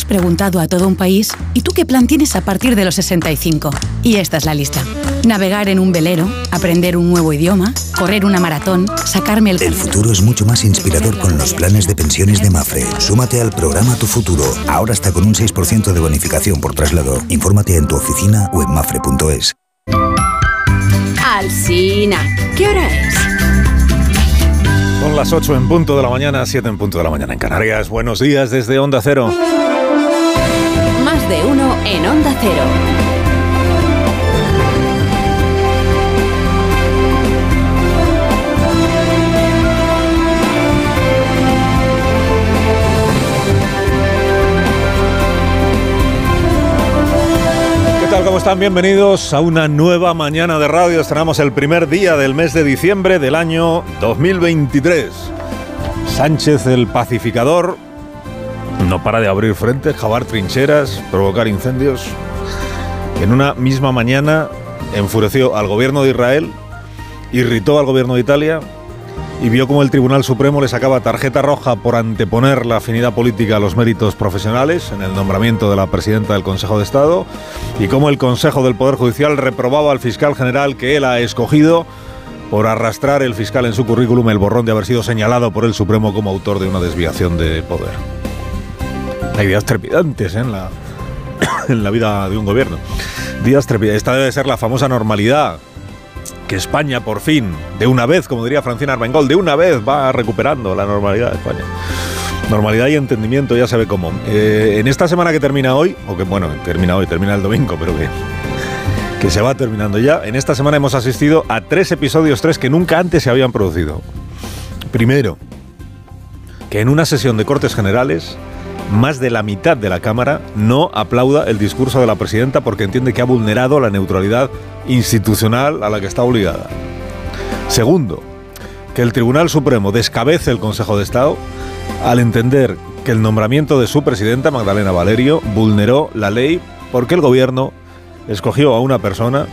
Hemos preguntado a todo un país, ¿y tú qué plan tienes a partir de los 65? Y esta es la lista. Navegar en un velero, aprender un nuevo idioma, correr una maratón, sacarme el... El futuro es mucho más inspirador con los planes de pensiones de Mafre. Súmate al programa Tu Futuro. Ahora está con un 6% de bonificación por traslado. Infórmate en tu oficina o en mafre.es. Alcina, ¿qué hora es? Son las 8 en punto de la mañana, 7 en punto de la mañana en Canarias. Buenos días desde Onda Cero. De uno en Onda Cero. ¿Cómo están? Bienvenidos a una nueva mañana de radio. Estrenamos el primer día del mes de diciembre del año 2023. Sánchez el pacificador no para de abrir frente, jabar trincheras, provocar incendios. En una misma mañana enfureció al gobierno de Israel, irritó al gobierno de Italia y vio como el Tribunal Supremo le sacaba tarjeta roja por anteponer la afinidad política a los méritos profesionales en el nombramiento de la presidenta del Consejo de Estado y cómo el Consejo del Poder Judicial reprobaba al fiscal general que él ha escogido por arrastrar el fiscal en su currículum el borrón de haber sido señalado por el Supremo como autor de una desviación de poder. Hay días trepidantes en, la, en la vida de un gobierno. Días trepidantes. Esta debe ser la famosa normalidad que España por fin, de una vez, como diría Francina Armengol, de una vez va recuperando la normalidad de España. Normalidad y entendimiento, ya sabe cómo. Eh, en esta semana que termina hoy, o que bueno, termina hoy, termina el domingo, pero que, que se va terminando ya, en esta semana hemos asistido a tres episodios, tres que nunca antes se habían producido. Primero, que en una sesión de Cortes Generales, más de la mitad de la Cámara no aplauda el discurso de la presidenta porque entiende que ha vulnerado la neutralidad institucional a la que está obligada. Segundo, que el Tribunal Supremo descabece el Consejo de Estado al entender que el nombramiento de su presidenta, Magdalena Valerio, vulneró la ley porque el gobierno escogió a una persona,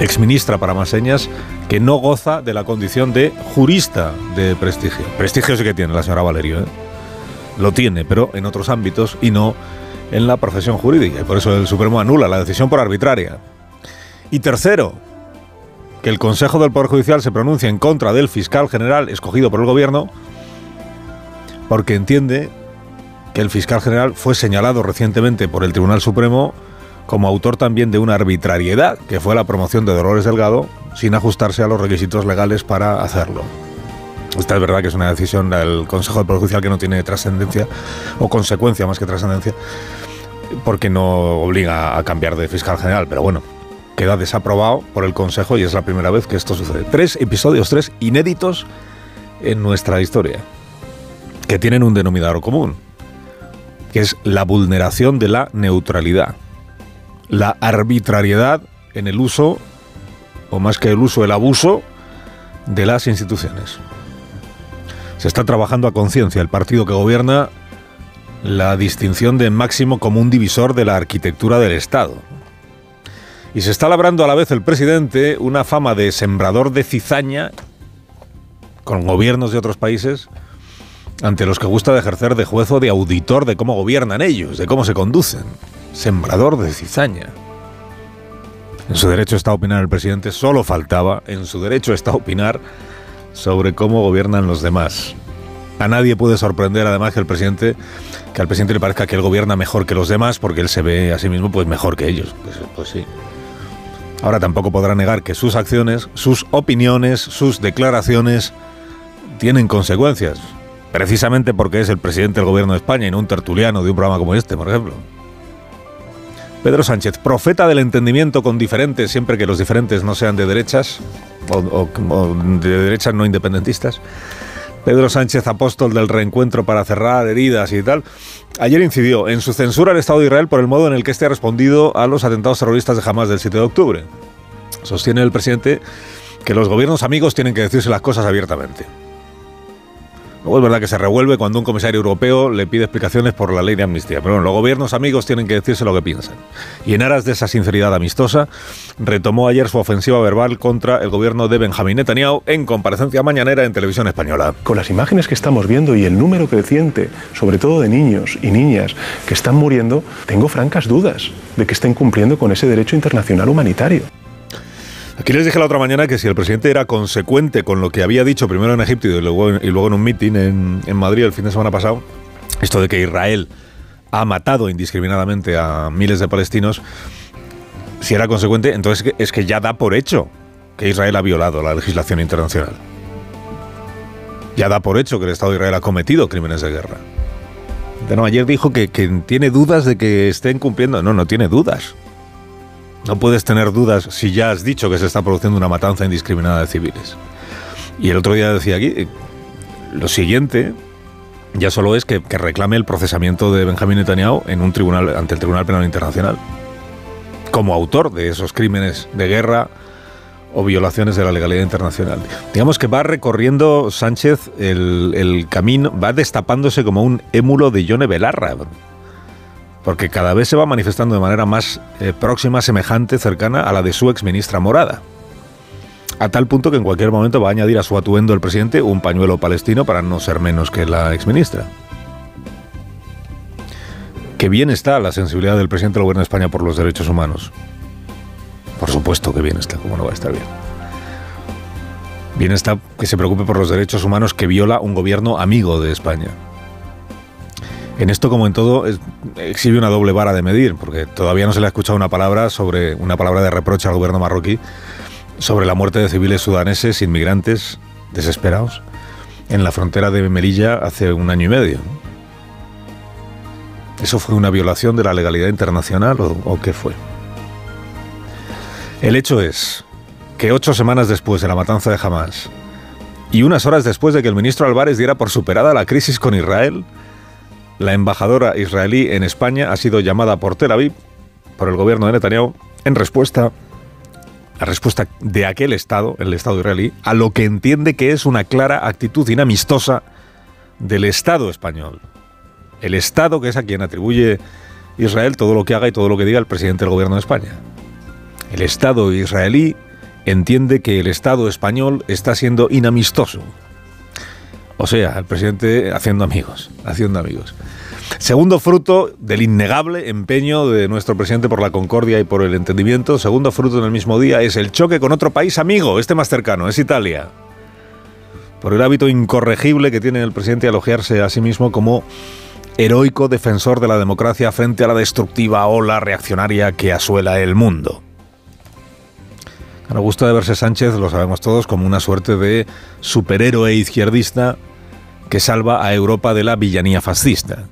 exministra para más señas, que no goza de la condición de jurista de prestigio. Prestigio sí que tiene la señora Valerio, ¿eh? Lo tiene, pero en otros ámbitos y no en la profesión jurídica. Y por eso el Supremo anula la decisión por arbitraria. Y tercero, que el Consejo del Poder Judicial se pronuncia en contra del fiscal general escogido por el gobierno porque entiende que el fiscal general fue señalado recientemente por el Tribunal Supremo como autor también de una arbitrariedad, que fue la promoción de Dolores Delgado, sin ajustarse a los requisitos legales para hacerlo. Esta es verdad que es una decisión del Consejo del Poder Judicial que no tiene trascendencia o consecuencia más que trascendencia, porque no obliga a cambiar de fiscal general, pero bueno, queda desaprobado por el Consejo y es la primera vez que esto sucede. Tres episodios, tres inéditos en nuestra historia, que tienen un denominador común, que es la vulneración de la neutralidad, la arbitrariedad en el uso, o más que el uso, el abuso de las instituciones. Se está trabajando a conciencia el partido que gobierna la distinción de máximo común divisor de la arquitectura del Estado. Y se está labrando a la vez el presidente una fama de sembrador de cizaña con gobiernos de otros países ante los que gusta de ejercer de juez o de auditor de cómo gobiernan ellos, de cómo se conducen. Sembrador de cizaña. En su derecho está a opinar el presidente, solo faltaba, en su derecho está a opinar sobre cómo gobiernan los demás. A nadie puede sorprender además que el presidente que al presidente le parezca que él gobierna mejor que los demás porque él se ve a sí mismo pues mejor que ellos. Pues, pues sí. Ahora tampoco podrá negar que sus acciones, sus opiniones, sus declaraciones tienen consecuencias. Precisamente porque es el presidente del gobierno de España y no un tertuliano de un programa como este, por ejemplo. Pedro Sánchez, profeta del entendimiento con diferentes, siempre que los diferentes no sean de derechas o, de derechas no independentistas. Pedro Sánchez, apóstol del reencuentro para cerrar heridas y tal, ayer incidió en su censura al Estado de Israel por el modo en el que este ha respondido a los atentados terroristas de Hamas del 7 de octubre. Sostiene el presidente que los gobiernos amigos tienen que decirse las cosas abiertamente. Luego es verdad que se revuelve cuando un comisario europeo le pide explicaciones por la ley de amnistía. Pero bueno, los gobiernos amigos tienen que decirse lo que piensan. Y en aras de esa sinceridad amistosa, retomó ayer su ofensiva verbal contra el gobierno de Benjamín Netanyahu en comparecencia mañanera en televisión española. Con las imágenes que estamos viendo y el número creciente, sobre todo de niños y niñas que están muriendo, tengo francas dudas de que estén cumpliendo con ese derecho internacional humanitario. Aquí les dije la otra mañana que si el presidente era consecuente con lo que había dicho primero en Egipto y luego, y luego en un mitin en, Madrid el fin de semana pasado, esto de que Israel ha matado indiscriminadamente a miles de palestinos, si era consecuente, entonces es que ya da por hecho que Israel ha violado la legislación internacional. Ya da por hecho que el Estado de Israel ha cometido crímenes de guerra. Ayer dijo que tiene dudas de que estén cumpliendo. No, no tiene dudas. No puedes tener dudas si ya has dicho que se está produciendo una matanza indiscriminada de civiles. Y el otro día decía aquí, eh, lo siguiente ya solo es que, que reclame el procesamiento de Benjamín Netanyahu en un tribunal ante el Tribunal Penal Internacional como autor de esos crímenes de guerra o violaciones de la legalidad internacional. Digamos que va recorriendo Sánchez el, el camino, va destapándose como un émulo de Yone Belarra porque cada vez se va manifestando de manera más eh, próxima, semejante, cercana a la de su exministra Morada. A tal punto que en cualquier momento va a añadir a su atuendo el presidente un pañuelo palestino para no ser menos que la exministra. Que bien está la sensibilidad del presidente del gobierno de España por los derechos humanos. Por supuesto que bien está, ¿cómo no va a estar bien? Bien está que se preocupe por los derechos humanos que viola un gobierno amigo de España. En esto, como en todo, exhibe una doble vara de medir, porque todavía no se le ha escuchado una palabra sobre una palabra de reproche al gobierno marroquí sobre la muerte de civiles sudaneses, inmigrantes desesperados, en la frontera de Melilla hace un año y medio. ¿Eso fue una violación de la legalidad internacional o, o qué fue? El hecho es que ocho semanas después de la matanza de Hamas y unas horas después de que el ministro Álvarez diera por superada la crisis con Israel, la embajadora israelí en España ha sido llamada por Tel Aviv, por el gobierno de Netanyahu, en respuesta, la respuesta de aquel Estado, el Estado israelí, a lo que entiende que es una clara actitud inamistosa del Estado español. El Estado que es a quien atribuye Israel todo lo que haga y todo lo que diga el presidente del gobierno de España. El Estado israelí entiende que el Estado español está siendo inamistoso o sea, el presidente haciendo amigos, haciendo amigos. Segundo fruto del innegable empeño de nuestro presidente por la concordia y por el entendimiento, segundo fruto en el mismo día es el choque con otro país amigo, este más cercano, es Italia. Por el hábito incorregible que tiene el presidente de elogiarse a sí mismo como heroico defensor de la democracia frente a la destructiva ola reaccionaria que asuela el mundo. Me gusta de verse Sánchez, lo sabemos todos, como una suerte de superhéroe izquierdista que salva a Europa de la villanía fascista.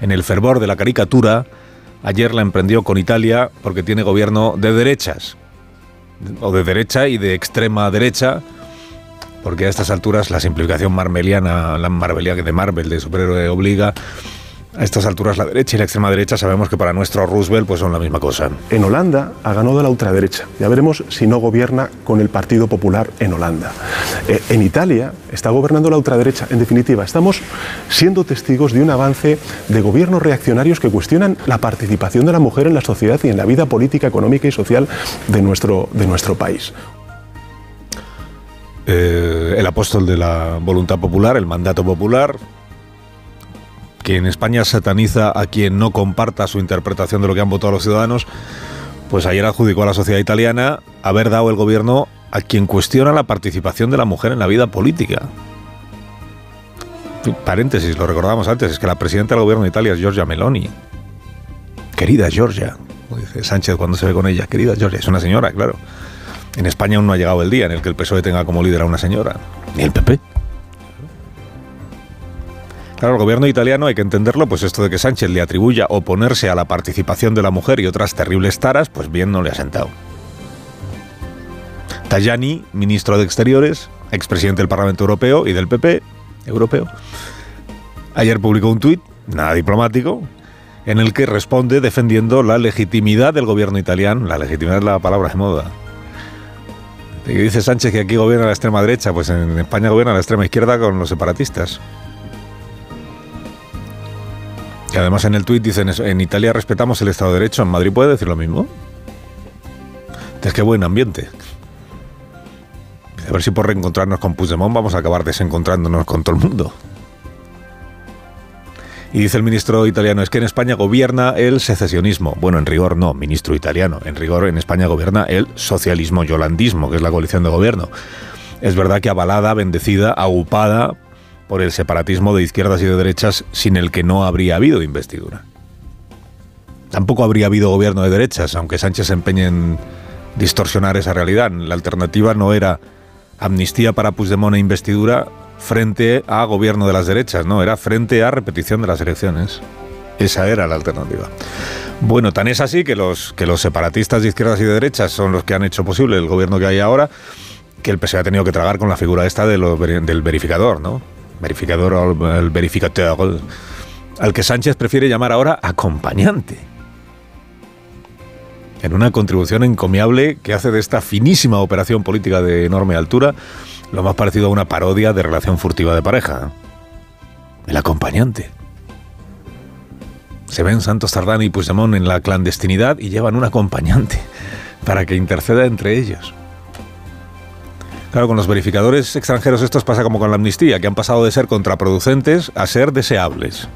En el fervor de la caricatura, ayer la emprendió con Italia porque tiene gobierno de derechas, o de derecha y de extrema derecha, porque a estas alturas la simplificación marmeliana, la marvelia de Marvel de superhéroe obliga a estas alturas la derecha y la extrema derecha sabemos que para nuestro Roosevelt pues son la misma cosa. En Holanda ha ganado la ultraderecha. Ya veremos si no gobierna con el Partido Popular en Holanda. Eh, en Italia está gobernando la ultraderecha. En definitiva, estamos siendo testigos de un avance de gobiernos reaccionarios que cuestionan la participación de la mujer en la sociedad y en la vida política, económica y social de nuestro, de nuestro país. Eh, el apóstol de la voluntad popular, el mandato popular, que en España sataniza a quien no comparta su interpretación de lo que han votado los ciudadanos, pues ayer adjudicó a la sociedad italiana haber dado el gobierno a quien cuestiona la participación de la mujer en la vida política. Paréntesis, lo recordamos antes, es que la presidenta del gobierno de Italia es Giorgia Meloni. Querida Giorgia, dice Sánchez cuando se ve con ella, querida Giorgia, es una señora, claro. En España aún no ha llegado el día en el que el PSOE tenga como líder a una señora, ni el PP. Claro, el gobierno italiano hay que entenderlo, pues esto de que Sánchez le atribuya oponerse a la participación de la mujer y otras terribles taras, pues bien no le ha sentado. Tajani, ministro de Exteriores, expresidente del Parlamento Europeo y del PP europeo, ayer publicó un tuit, nada diplomático, en el que responde defendiendo la legitimidad del gobierno italiano, la legitimidad es la palabra de moda, Y dice Sánchez que aquí gobierna la extrema derecha, pues en España gobierna la extrema izquierda con los separatistas. Y además en el tuit dicen en Italia respetamos el Estado de Derecho, en Madrid puede decir lo mismo. Es que buen ambiente. A ver si por reencontrarnos con Puigdemont vamos a acabar desencontrándonos con todo el mundo. Y dice el ministro italiano, es que en España gobierna el secesionismo. Bueno, en rigor no, ministro italiano. En rigor en España gobierna el socialismo yolandismo, que es la coalición de gobierno. Es verdad que avalada, bendecida, agupada por el separatismo de izquierdas y de derechas sin el que no habría habido investidura. Tampoco habría habido gobierno de derechas, aunque Sánchez se empeñe en distorsionar esa realidad. La alternativa no era amnistía para Puigdemont e investidura frente a gobierno de las derechas, no, era frente a repetición de las elecciones. Esa era la alternativa. Bueno, tan es así que los, que los separatistas de izquierdas y de derechas son los que han hecho posible el gobierno que hay ahora, que el PSOE ha tenido que tragar con la figura esta de del verificador, ¿no? Verificador el verificador, al que Sánchez prefiere llamar ahora acompañante. En una contribución encomiable que hace de esta finísima operación política de enorme altura lo más parecido a una parodia de relación furtiva de pareja. El acompañante. Se ven Santos Tardán y Puigdemont en la clandestinidad y llevan un acompañante para que interceda entre ellos. Claro, con los verificadores extranjeros esto pasa como con la amnistía, que han pasado de ser contraproducentes a ser deseables.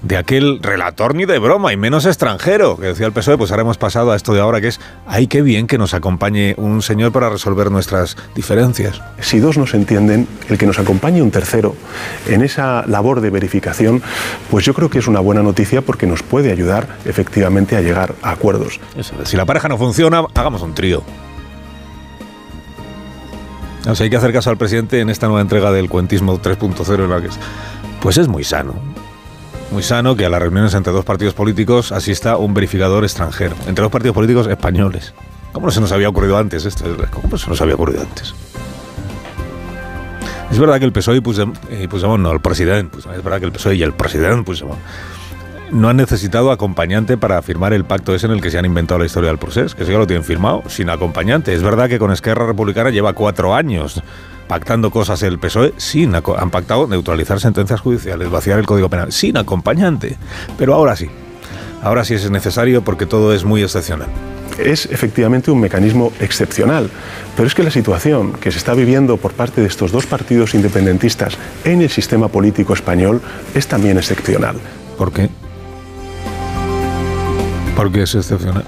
De aquel relator ni de broma, y menos extranjero, que decía el PSOE, pues ahora hemos pasado a esto de ahora que es, ay, qué bien que nos acompañe un señor para resolver nuestras diferencias. Si dos no se entienden, el que nos acompañe un tercero en esa labor de verificación, pues yo creo que es una buena noticia porque nos puede ayudar efectivamente a llegar a acuerdos. si la pareja no funciona, hagamos un trío. O sea, hay que hacer caso al presidente en esta nueva entrega del cuentismo 3.0 en la que es. Pues es muy sano. Muy sano que a las reuniones entre dos partidos políticos asista un verificador extranjero. Entre dos partidos políticos españoles. ¿Cómo no se nos había ocurrido antes esto? ¿Cómo se nos había ocurrido antes? Es verdad que el PSOE y Puigdemont, eh, no, el presidente, es verdad que el PSOE y el presidente Puigdemont no han necesitado acompañante para firmar el pacto ese en el que se han inventado la historia del proceso, que eso ya lo tienen firmado, sin acompañante. Es verdad que con Esquerra Republicana lleva cuatro años pactando cosas el PSOE, sin han pactado neutralizar sentencias judiciales, vaciar el Código Penal, sin acompañante. Pero ahora sí, ahora sí es necesario porque todo es muy excepcional es efectivamente un mecanismo excepcional. Pero es que la situación que se está viviendo por parte de estos dos partidos independentistas en el sistema político español es también excepcional. ¿Por qué? Porque es excepcional.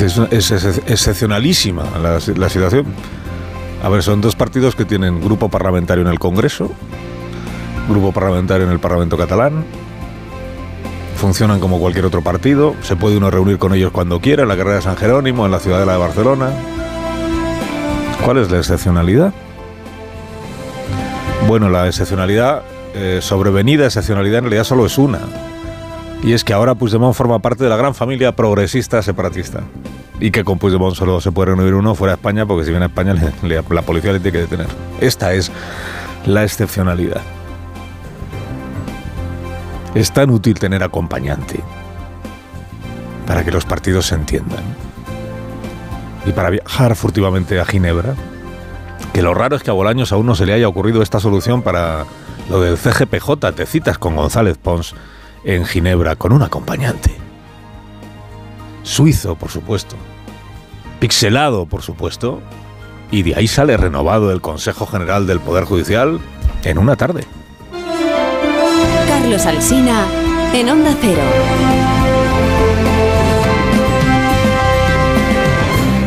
Es, excepcionalísima la, situación. A ver, son dos partidos que tienen grupo parlamentario en el Congreso, grupo parlamentario en el Parlamento catalán, funcionan como cualquier otro partido, se puede uno reunir con ellos cuando quiera, en la carrera de San Jerónimo, en la ciudadela de Barcelona. ¿Cuál es la excepcionalidad? Bueno, la excepcionalidad, eh, sobrevenida excepcionalidad en realidad solo es una, y es que ahora Puigdemont forma parte de la gran familia progresista separatista. Y que con Puigdemont solo se puede reunir uno fuera de España, porque si viene a España la policía le tiene que detener. Esta es la excepcionalidad. Es tan útil tener acompañante para que los partidos se entiendan. Y para viajar furtivamente a Ginebra, que lo raro es que a Bolaños aún no se le haya ocurrido esta solución para lo del CGPJ, te citas con González Pons en Ginebra con un acompañante. Suizo, por supuesto. Pixelado, por supuesto. Y de ahí sale renovado el Consejo General del Poder Judicial en una tarde. Carlos Alsina en Onda Cero.